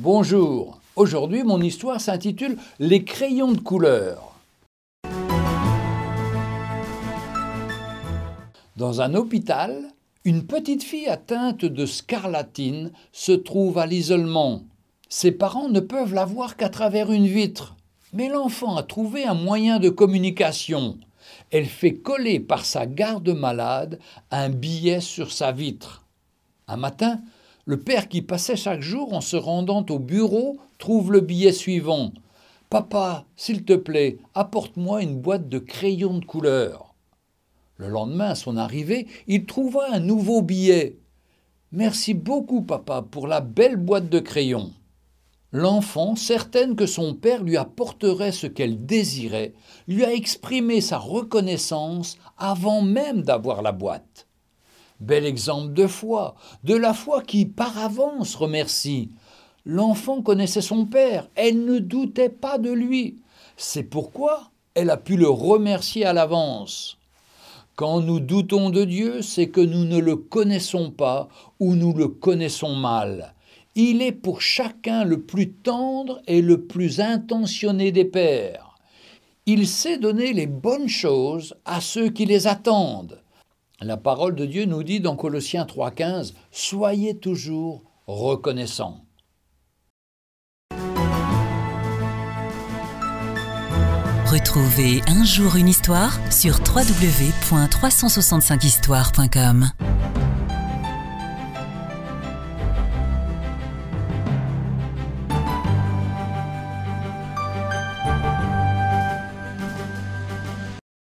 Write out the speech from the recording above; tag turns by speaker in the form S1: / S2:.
S1: Bonjour, aujourd'hui mon histoire s'intitule Les crayons de couleur. Dans un hôpital, une petite fille atteinte de scarlatine se trouve à l'isolement. Ses parents ne peuvent la voir qu'à travers une vitre. Mais l'enfant a trouvé un moyen de communication. Elle fait coller par sa garde malade un billet sur sa vitre. Un matin, le père qui passait chaque jour en se rendant au bureau trouve le billet suivant. Papa, s'il te plaît, apporte-moi une boîte de crayons de couleur. Le lendemain, à son arrivée, il trouva un nouveau billet. Merci beaucoup, papa, pour la belle boîte de crayons. L'enfant, certaine que son père lui apporterait ce qu'elle désirait, lui a exprimé sa reconnaissance avant même d'avoir la boîte. Bel exemple de foi, de la foi qui par avance remercie. L'enfant connaissait son père, elle ne doutait pas de lui. C'est pourquoi elle a pu le remercier à l'avance. Quand nous doutons de Dieu, c'est que nous ne le connaissons pas ou nous le connaissons mal. Il est pour chacun le plus tendre et le plus intentionné des pères. Il sait donner les bonnes choses à ceux qui les attendent. La parole de Dieu nous dit dans Colossiens 3.15, Soyez toujours reconnaissants.
S2: Retrouvez un jour une histoire sur www.365histoire.com.